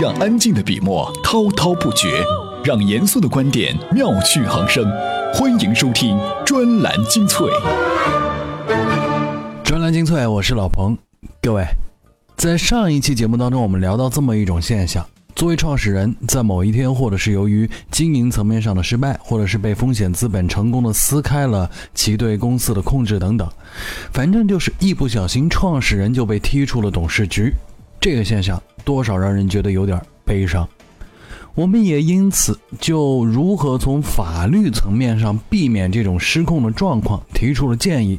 让安静的笔墨滔滔不绝，让严肃的观点妙趣横生。欢迎收听专栏精粹。专栏精粹，我是老彭。各位，在上一期节目当中，我们聊到这么一种现象：作为创始人，在某一天，或者是由于经营层面上的失败，或者是被风险资本成功的撕开了其对公司的控制等等，反正就是一不小心，创始人就被踢出了董事局。这个现象多少让人觉得有点悲伤。我们也因此就如何从法律层面上避免这种失控的状况提出了建议。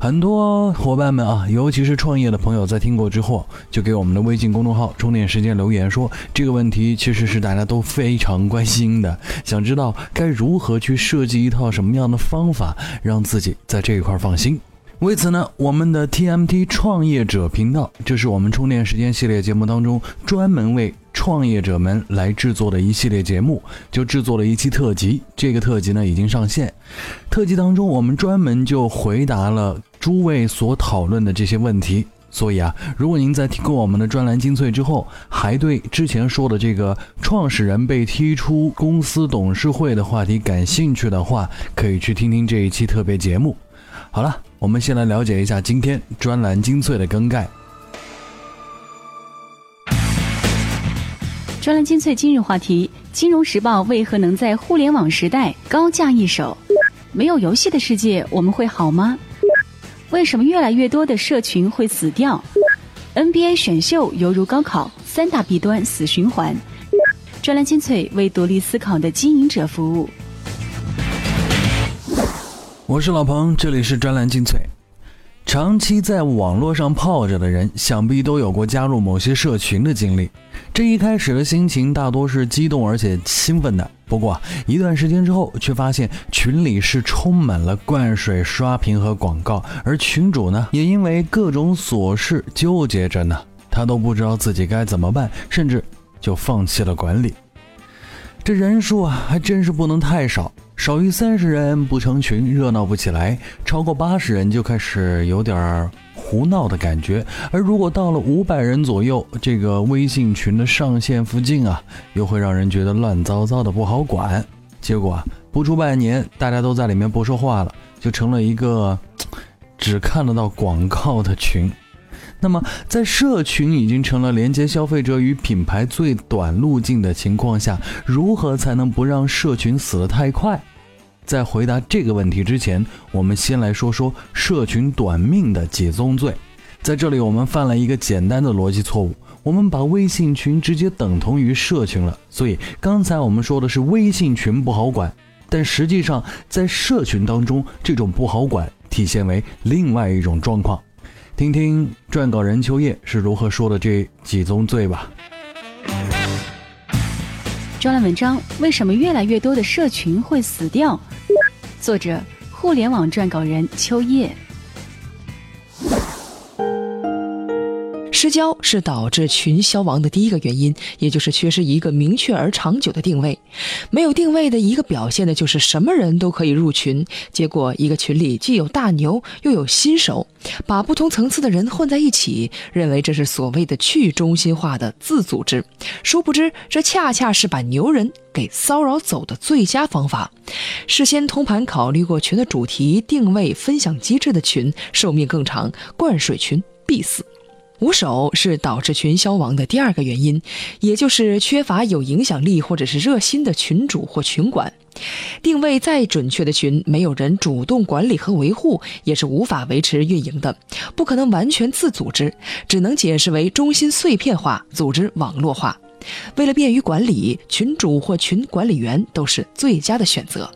很多伙伴们啊，尤其是创业的朋友，在听过之后，就给我们的微信公众号“充电时间”留言说，这个问题其实是大家都非常关心的，想知道该如何去设计一套什么样的方法，让自己在这一块放心。为此呢，我们的 TMT 创业者频道，这是我们充电时间系列节目当中专门为创业者们来制作的一系列节目，就制作了一期特辑。这个特辑呢已经上线。特辑当中，我们专门就回答了诸位所讨论的这些问题。所以啊，如果您在听过我们的专栏精粹之后，还对之前说的这个创始人被踢出公司董事会的话题感兴趣的话，可以去听听这一期特别节目。好了。我们先来了解一下今天专栏精粹的更改。专栏精粹今日话题：金融时报为何能在互联网时代高价一手？没有游戏的世界，我们会好吗？为什么越来越多的社群会死掉？NBA 选秀犹如高考，三大弊端死循环。专栏精粹为独立思考的经营者服务。我是老彭，这里是专栏精粹。长期在网络上泡着的人，想必都有过加入某些社群的经历。这一开始的心情大多是激动而且兴奋的，不过一段时间之后，却发现群里是充满了灌水、刷屏和广告，而群主呢，也因为各种琐事纠结着呢，他都不知道自己该怎么办，甚至就放弃了管理。这人数啊，还真是不能太少。少于三十人不成群，热闹不起来；超过八十人就开始有点胡闹的感觉。而如果到了五百人左右，这个微信群的上限附近啊，又会让人觉得乱糟糟的不好管。结果啊，不出半年，大家都在里面不说话了，就成了一个只看得到广告的群。那么，在社群已经成了连接消费者与品牌最短路径的情况下，如何才能不让社群死得太快？在回答这个问题之前，我们先来说说社群短命的几宗罪。在这里，我们犯了一个简单的逻辑错误，我们把微信群直接等同于社群了。所以刚才我们说的是微信群不好管，但实际上在社群当中，这种不好管体现为另外一种状况。听听撰稿人秋叶是如何说的这几宗罪吧。专栏文章：为什么越来越多的社群会死掉？作者：互联网撰稿人秋叶。失焦是导致群消亡的第一个原因，也就是缺失一个明确而长久的定位。没有定位的一个表现呢，就是什么人都可以入群，结果一个群里既有大牛又有新手，把不同层次的人混在一起，认为这是所谓的去中心化的自组织。殊不知，这恰恰是把牛人给骚扰走的最佳方法。事先通盘考虑过群的主题、定位、分享机制的群，寿命更长；灌水群必死。无手是导致群消亡的第二个原因，也就是缺乏有影响力或者是热心的群主或群管。定位再准确的群，没有人主动管理和维护，也是无法维持运营的，不可能完全自组织，只能解释为中心碎片化、组织网络化。为了便于管理，群主或群管理员都是最佳的选择。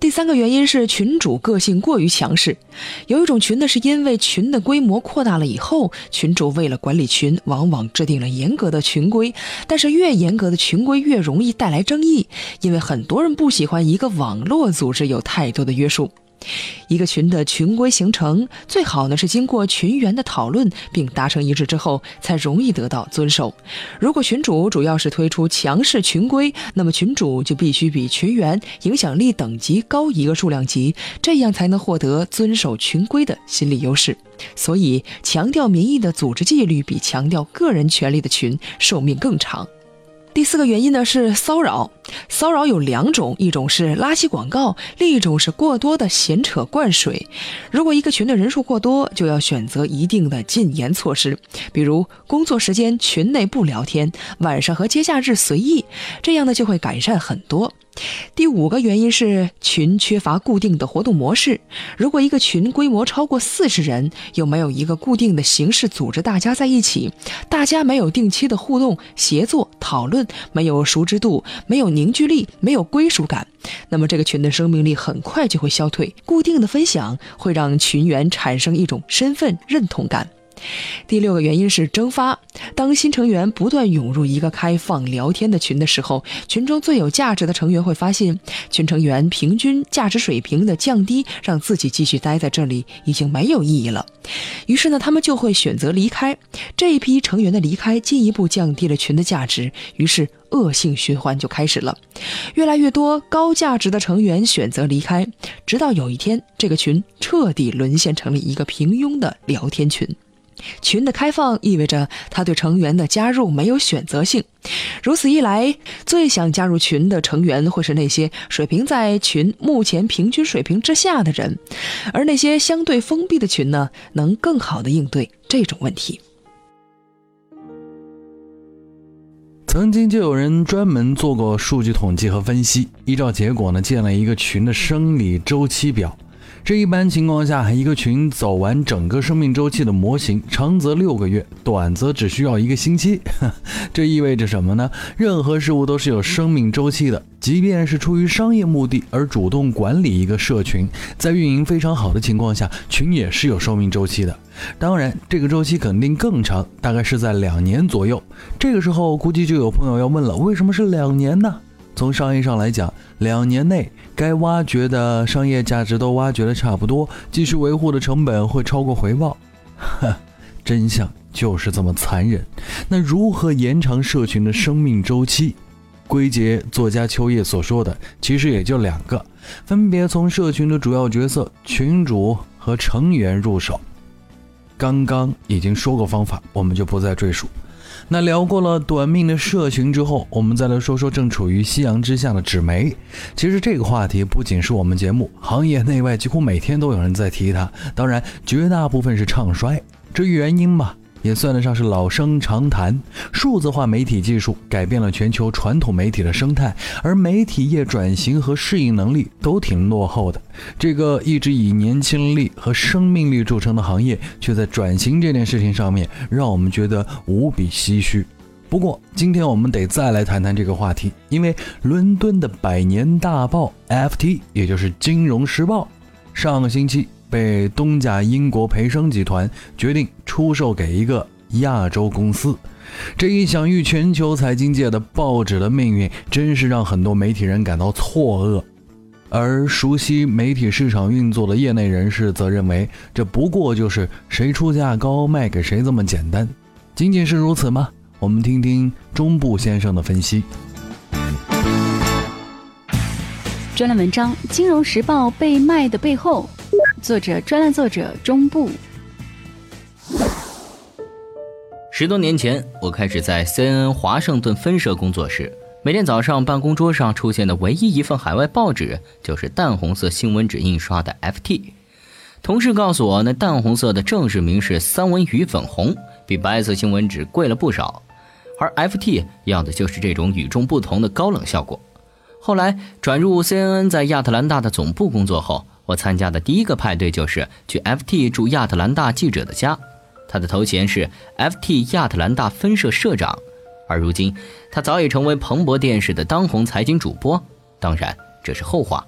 第三个原因是群主个性过于强势，有一种群呢，是因为群的规模扩大了以后，群主为了管理群，往往制定了严格的群规，但是越严格的群规越容易带来争议，因为很多人不喜欢一个网络组织有太多的约束。一个群的群规形成，最好呢是经过群员的讨论并达成一致之后，才容易得到遵守。如果群主主要是推出强势群规，那么群主就必须比群员影响力等级高一个数量级，这样才能获得遵守群规的心理优势。所以，强调民意的组织纪律比强调个人权利的群寿命更长。第四个原因呢是骚扰，骚扰有两种，一种是拉稀广告，另一种是过多的闲扯灌水。如果一个群的人数过多，就要选择一定的禁言措施，比如工作时间群内不聊天，晚上和节假日随意，这样呢就会改善很多。第五个原因是群缺乏固定的活动模式。如果一个群规模超过四十人，又没有一个固定的形式组织大家在一起，大家没有定期的互动、协作、讨论，没有熟知度，没有凝聚力，没有归属感，那么这个群的生命力很快就会消退。固定的分享会让群员产生一种身份认同感。第六个原因是蒸发。当新成员不断涌入一个开放聊天的群的时候，群中最有价值的成员会发现，群成员平均价值水平的降低，让自己继续待在这里已经没有意义了。于是呢，他们就会选择离开。这一批成员的离开，进一步降低了群的价值，于是恶性循环就开始了。越来越多高价值的成员选择离开，直到有一天，这个群彻底沦陷成了一个平庸的聊天群。群的开放意味着他对成员的加入没有选择性，如此一来，最想加入群的成员会是那些水平在群目前平均水平之下的人，而那些相对封闭的群呢，能更好的应对这种问题。曾经就有人专门做过数据统计和分析，依照结果呢，建了一个群的生理周期表。这一般情况下，一个群走完整个生命周期的模型，长则六个月，短则只需要一个星期。这意味着什么呢？任何事物都是有生命周期的，即便是出于商业目的而主动管理一个社群，在运营非常好的情况下，群也是有寿命周期的。当然，这个周期肯定更长，大概是在两年左右。这个时候，估计就有朋友要问了：为什么是两年呢？从商业上来讲，两年内该挖掘的商业价值都挖掘的差不多，继续维护的成本会超过回报。呵，真相就是这么残忍。那如何延长社群的生命周期？归结作家秋叶所说的，其实也就两个，分别从社群的主要角色群主和成员入手。刚刚已经说过方法，我们就不再赘述。那聊过了短命的社群之后，我们再来说说正处于夕阳之下的纸媒。其实这个话题不仅是我们节目，行业内外几乎每天都有人在提它。当然，绝大部分是唱衰。至于原因嘛？也算得上是老生常谈。数字化媒体技术改变了全球传统媒体的生态，而媒体业转型和适应能力都挺落后的。这个一直以年轻力和生命力著称的行业，却在转型这件事情上面，让我们觉得无比唏嘘。不过，今天我们得再来谈谈这个话题，因为伦敦的百年大报 FT，也就是《金融时报》，上个星期。被东家英国培生集团决定出售给一个亚洲公司，这一享誉全球财经界的报纸的命运，真是让很多媒体人感到错愕。而熟悉媒体市场运作的业内人士则认为，这不过就是谁出价高卖给谁这么简单。仅仅是如此吗？我们听听中部先生的分析。专栏文章《金融时报》被卖的背后。作者专栏作者中部。十多年前，我开始在 CNN 华盛顿分社工作时，每天早上办公桌上出现的唯一一份海外报纸就是淡红色新闻纸印刷的 FT。同事告诉我，那淡红色的正式名是三文鱼粉红，比白色新闻纸贵了不少，而 FT 要的就是这种与众不同的高冷效果。后来转入 CNN 在亚特兰大的总部工作后。我参加的第一个派对就是去 FT 驻亚特兰大记者的家，他的头衔是 FT 亚特兰大分社社长，而如今他早已成为彭博电视的当红财经主播。当然，这是后话。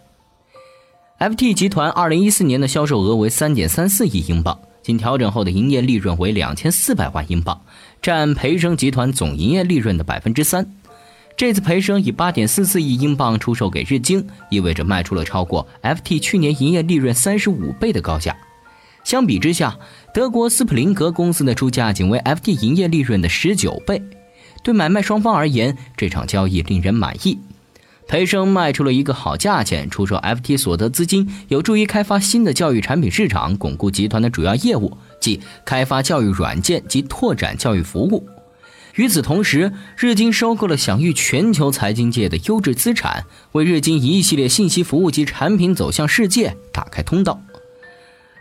FT 集团2014年的销售额为3.34亿英镑，经调整后的营业利润为2400万英镑，占培生集团总营业利润的百分之三。这次培生以八点四四亿英镑出售给日经，意味着卖出了超过 FT 去年营业利润三十五倍的高价。相比之下，德国斯普林格公司的出价仅为 FT 营业利润的十九倍。对买卖双方而言，这场交易令人满意。培生卖出了一个好价钱，出售 FT 所得资金有助于开发新的教育产品市场，巩固集团的主要业务，即开发教育软件及拓展教育服务。与此同时，日经收购了享誉全球财经界的优质资产，为日经一系列信息服务及产品走向世界打开通道。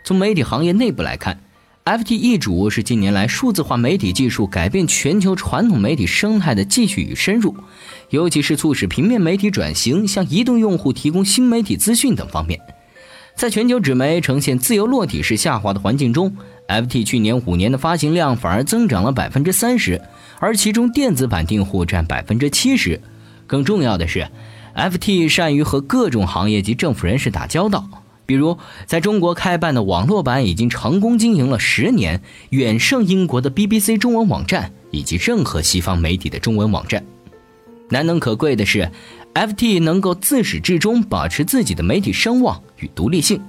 从媒体行业内部来看，FT 易主是近年来数字化媒体技术改变全球传统媒体生态的继续与深入，尤其是促使平面媒体转型，向移动用户提供新媒体资讯等方面。在全球纸媒呈现自由落体式下滑的环境中，FT 去年五年的发行量反而增长了百分之三十，而其中电子版订户占百分之七十。更重要的是，FT 善于和各种行业及政府人士打交道，比如在中国开办的网络版已经成功经营了十年，远胜英国的 BBC 中文网站以及任何西方媒体的中文网站。难能可贵的是。FT 能够自始至终保持自己的媒体声望与独立性，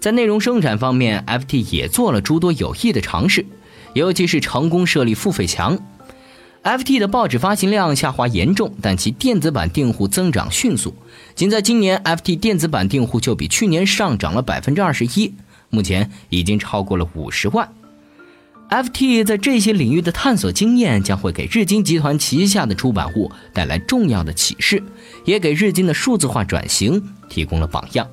在内容生产方面，FT 也做了诸多有益的尝试，尤其是成功设立付费墙。FT 的报纸发行量下滑严重，但其电子版订户增长迅速。仅在今年，FT 电子版订户就比去年上涨了百分之二十一，目前已经超过了五十万。FT 在这些领域的探索经验将会给日经集团旗下的出版物带来重要的启示，也给日经的数字化转型提供了榜样。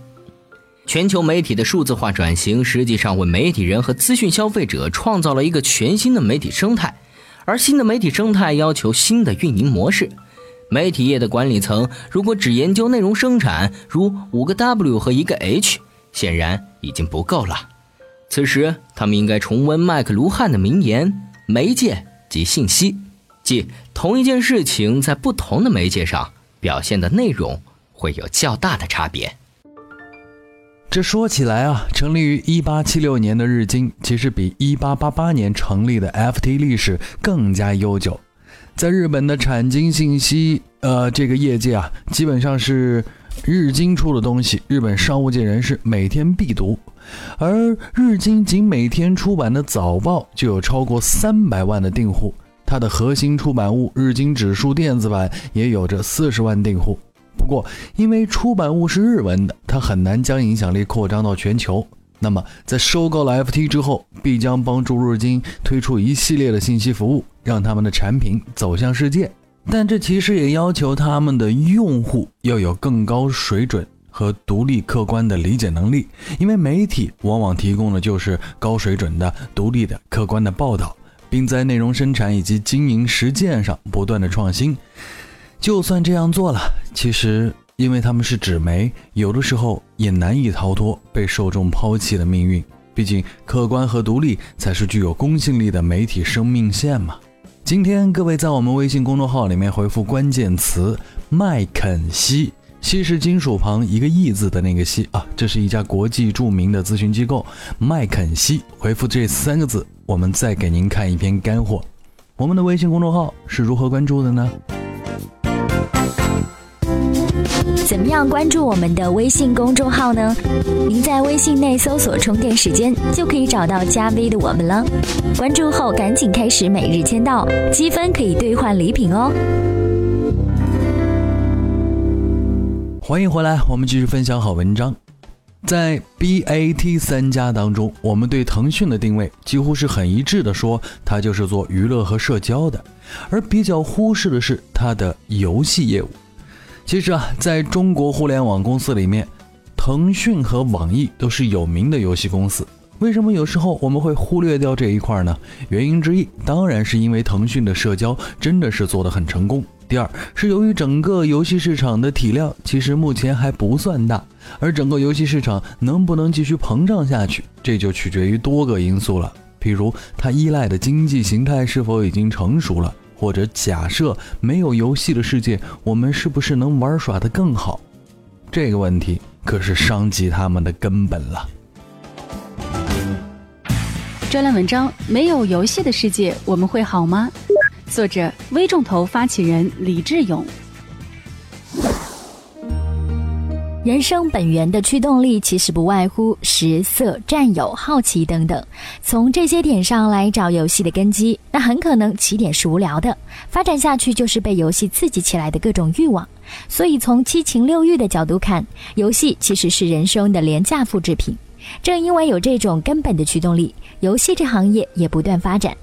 全球媒体的数字化转型实际上为媒体人和资讯消费者创造了一个全新的媒体生态，而新的媒体生态要求新的运营模式。媒体业的管理层如果只研究内容生产，如五个 W 和一个 H，显然已经不够了。此时，他们应该重温麦克卢汉的名言：“媒介及信息，即同一件事情在不同的媒介上表现的内容会有较大的差别。”这说起来啊，成立于1876年的日经，其实比1888年成立的 FT 历史更加悠久。在日本的产经信息呃这个业界啊，基本上是日经出的东西，日本商务界人士每天必读。而日经仅每天出版的早报就有超过三百万的订户，它的核心出版物《日经指数电子版》也有着四十万订户。不过，因为出版物是日文的，它很难将影响力扩张到全球。那么，在收购了 FT 之后，必将帮助日经推出一系列的信息服务，让他们的产品走向世界。但这其实也要求他们的用户要有更高水准。和独立客观的理解能力，因为媒体往往提供的就是高水准的、独立的、客观的报道，并在内容生产以及经营实践上不断的创新。就算这样做了，其实因为他们是纸媒，有的时候也难以逃脱被受众抛弃的命运。毕竟，客观和独立才是具有公信力的媒体生命线嘛。今天各位在我们微信公众号里面回复关键词“麦肯锡”。锡是金属旁一个“义”字的那个“锡”啊，这是一家国际著名的咨询机构麦肯锡。回复这三个字，我们再给您看一篇干货。我们的微信公众号是如何关注的呢？怎么样关注我们的微信公众号呢？您在微信内搜索“充电时间”就可以找到加 V 的我们了。关注后赶紧开始每日签到，积分可以兑换礼品哦。欢迎回来，我们继续分享好文章。在 BAT 三家当中，我们对腾讯的定位几乎是很一致的，说它就是做娱乐和社交的，而比较忽视的是它的游戏业务。其实啊，在中国互联网公司里面，腾讯和网易都是有名的游戏公司。为什么有时候我们会忽略掉这一块呢？原因之一，当然是因为腾讯的社交真的是做得很成功。第二是由于整个游戏市场的体量其实目前还不算大，而整个游戏市场能不能继续膨胀下去，这就取决于多个因素了。譬如它依赖的经济形态是否已经成熟了，或者假设没有游戏的世界，我们是不是能玩耍的更好？这个问题可是伤及他们的根本了。专栏文章：没有游戏的世界，我们会好吗？作者：微众投发起人李志勇。人生本源的驱动力其实不外乎食色占有、好奇等等。从这些点上来找游戏的根基，那很可能起点是无聊的，发展下去就是被游戏刺激起来的各种欲望。所以从七情六欲的角度看，游戏其实是人生的廉价复制品。正因为有这种根本的驱动力，游戏这行业也不断发展。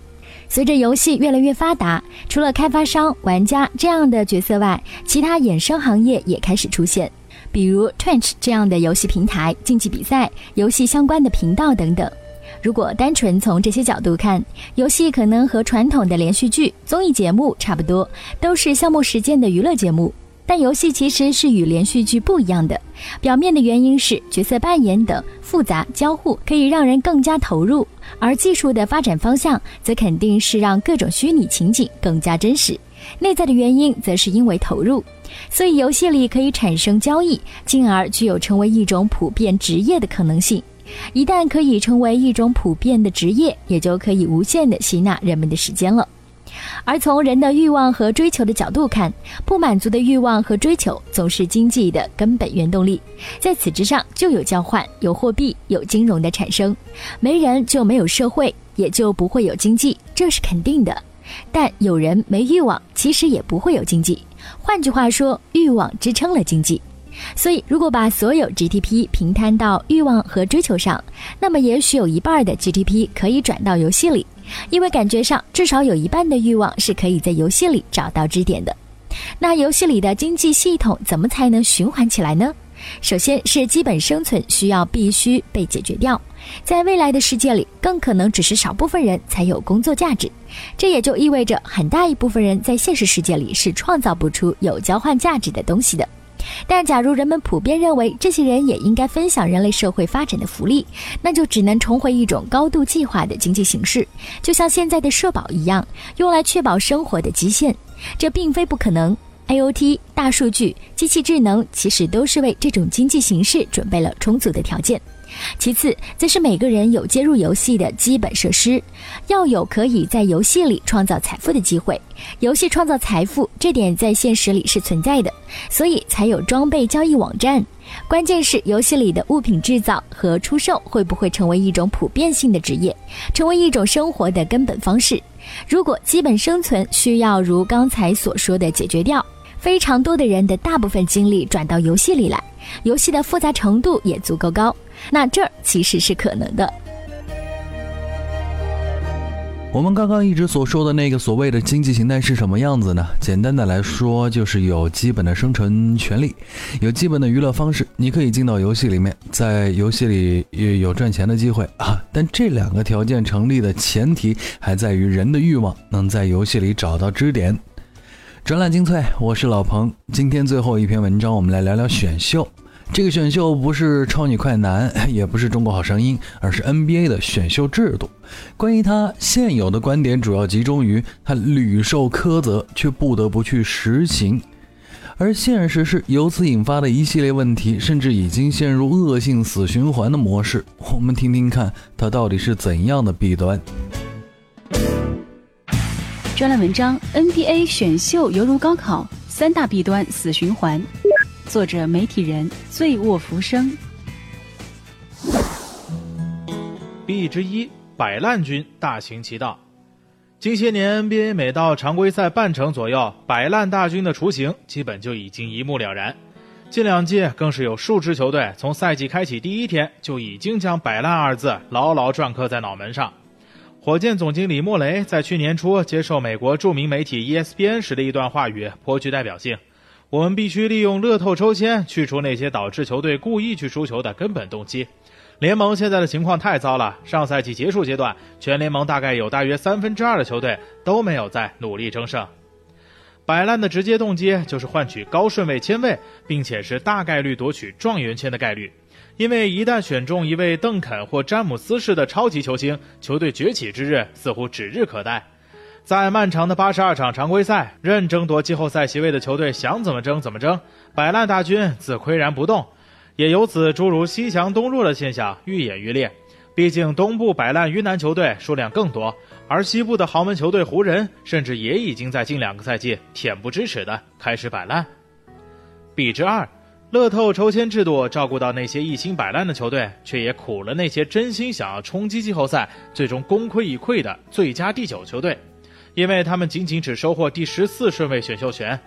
随着游戏越来越发达，除了开发商、玩家这样的角色外，其他衍生行业也开始出现，比如 Twitch 这样的游戏平台、竞技比赛、游戏相关的频道等等。如果单纯从这些角度看，游戏可能和传统的连续剧、综艺节目差不多，都是消磨时间的娱乐节目。但游戏其实是与连续剧不一样的，表面的原因是角色扮演等复杂交互可以让人更加投入，而技术的发展方向则肯定是让各种虚拟情景更加真实。内在的原因则是因为投入，所以游戏里可以产生交易，进而具有成为一种普遍职业的可能性。一旦可以成为一种普遍的职业，也就可以无限的吸纳人们的时间了。而从人的欲望和追求的角度看，不满足的欲望和追求总是经济的根本原动力。在此之上，就有交换、有货币、有金融的产生。没人就没有社会，也就不会有经济，这是肯定的。但有人没欲望，其实也不会有经济。换句话说，欲望支撑了经济。所以，如果把所有 GDP 平摊到欲望和追求上，那么也许有一半的 GDP 可以转到游戏里。因为感觉上，至少有一半的欲望是可以在游戏里找到支点的。那游戏里的经济系统怎么才能循环起来呢？首先是基本生存需要必须被解决掉。在未来的世界里，更可能只是少部分人才有工作价值。这也就意味着很大一部分人在现实世界里是创造不出有交换价值的东西的。但假如人们普遍认为这些人也应该分享人类社会发展的福利，那就只能重回一种高度计划的经济形式，就像现在的社保一样，用来确保生活的极限。这并非不可能。IOT、大数据、机器智能其实都是为这种经济形式准备了充足的条件。其次，则是每个人有接入游戏的基本设施，要有可以在游戏里创造财富的机会。游戏创造财富这点在现实里是存在的，所以才有装备交易网站。关键是游戏里的物品制造和出售会不会成为一种普遍性的职业，成为一种生活的根本方式。如果基本生存需要如刚才所说的解决掉，非常多的人的大部分精力转到游戏里来，游戏的复杂程度也足够高。那这儿其实是可能的。我们刚刚一直所说的那个所谓的经济形态是什么样子呢？简单的来说，就是有基本的生存权利，有基本的娱乐方式，你可以进到游戏里面，在游戏里也有赚钱的机会啊。但这两个条件成立的前提，还在于人的欲望能在游戏里找到支点。专栏精粹，我是老彭。今天最后一篇文章，我们来聊聊选秀。这个选秀不是超女快男，也不是中国好声音，而是 NBA 的选秀制度。关于它，现有的观点主要集中于它屡受苛责，却不得不去实行。而现实是，由此引发的一系列问题，甚至已经陷入恶性死循环的模式。我们听听看，它到底是怎样的弊端？专栏文章：NBA 选秀犹如高考，三大弊端死循环。作者：媒体人，醉卧浮生。弊之一，摆烂军大行其道。近些年，NBA 每到常规赛半程左右，摆烂大军的雏形基本就已经一目了然。近两季更是有数支球队从赛季开启第一天就已经将“摆烂”二字牢牢篆刻在脑门上。火箭总经理莫雷在去年初接受美国著名媒体 ESPN 时的一段话语颇具代表性。我们必须利用乐透抽签去除那些导致球队故意去输球的根本动机。联盟现在的情况太糟了，上赛季结束阶段，全联盟大概有大约三分之二的球队都没有在努力争胜。摆烂的直接动机就是换取高顺位签位，并且是大概率夺取状元签的概率。因为一旦选中一位邓肯或詹姆斯式的超级球星，球队崛起之日似乎指日可待。在漫长的八十二场常规赛，任争夺季后赛席位的球队想怎么争怎么争，摆烂大军自岿然不动，也由此诸如西强东弱的现象愈演愈烈。毕竟东部摆烂鱼腩球队数量更多，而西部的豪门球队湖人甚至也已经在近两个赛季恬不知耻的开始摆烂。比之二，乐透抽签制度照顾到那些一心摆烂的球队，却也苦了那些真心想要冲击季后赛、最终功亏一篑的最佳第九球队。因为他们仅仅只收获第十四顺位选秀权，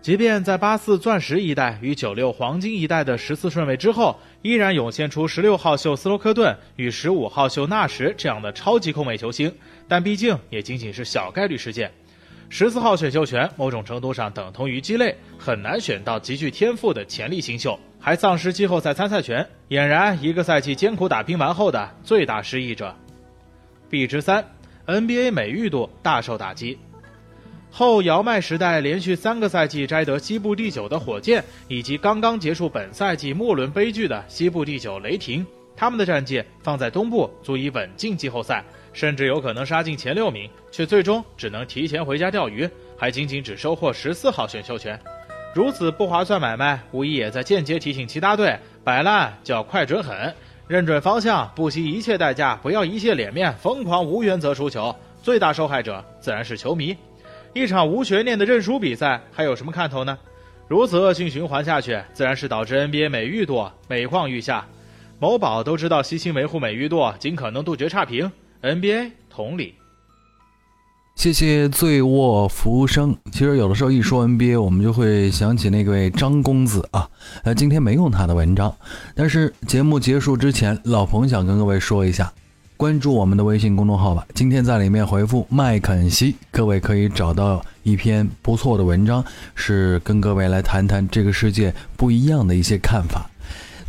即便在八四钻石一代与九六黄金一代的十四顺位之后，依然涌现出十六号秀斯洛克顿与十五号秀纳什这样的超级控卫球星，但毕竟也仅仅是小概率事件。十四号选秀权某种程度上等同于鸡肋，很难选到极具天赋的潜力新秀，还丧失季后赛参赛权，俨然一个赛季艰苦打拼完后的最大失意者。B 之三，NBA 美誉度大受打击。后姚麦时代连续三个赛季摘得西部第九的火箭，以及刚刚结束本赛季末轮悲剧的西部第九雷霆，他们的战绩放在东部足以稳进季后赛。甚至有可能杀进前六名，却最终只能提前回家钓鱼，还仅仅只收获十四号选秀权。如此不划算买卖，无疑也在间接提醒其他队摆烂就要快准狠，认准方向，不惜一切代价，不要一切脸面，疯狂无原则输球。最大受害者自然是球迷。一场无悬念的认输比赛，还有什么看头呢？如此恶性循环下去，自然是导致 NBA 美誉度每况愈下。某宝都知道悉心维护美誉度，尽可能杜绝差评。NBA 同理，谢谢醉卧浮生。其实有的时候一说 NBA，我们就会想起那位张公子啊。呃，今天没用他的文章，但是节目结束之前，老彭想跟各位说一下，关注我们的微信公众号吧。今天在里面回复麦肯锡，各位可以找到一篇不错的文章，是跟各位来谈谈这个世界不一样的一些看法。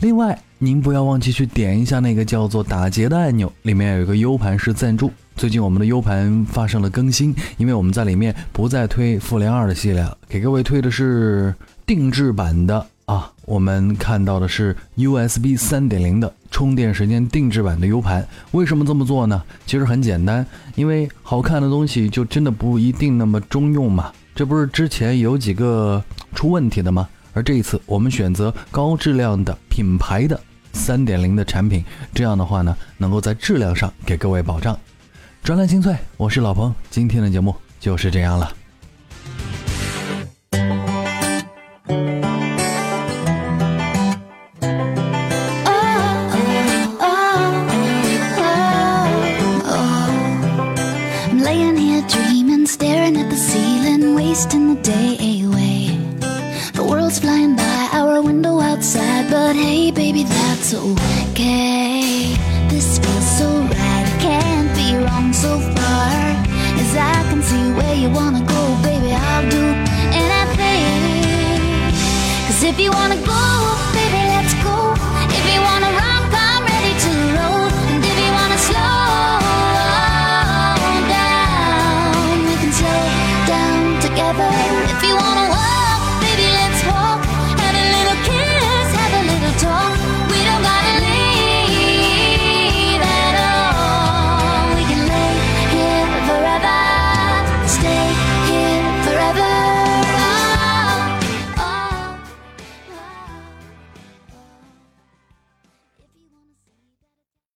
另外。您不要忘记去点一下那个叫做打劫的按钮，里面有一个 U 盘是赞助。最近我们的 U 盘发生了更新，因为我们在里面不再推复联二的系列了，给各位推的是定制版的啊。我们看到的是 USB 三点零的充电时间定制版的 U 盘。为什么这么做呢？其实很简单，因为好看的东西就真的不一定那么中用嘛。这不是之前有几个出问题的吗？而这一次我们选择高质量的品牌的。三点零的产品，这样的话呢，能够在质量上给各位保障。专栏精粹，我是老彭，今天的节目就是这样了。So far. As I can see where you wanna go, baby, I'll do anything. Cause if you wanna go,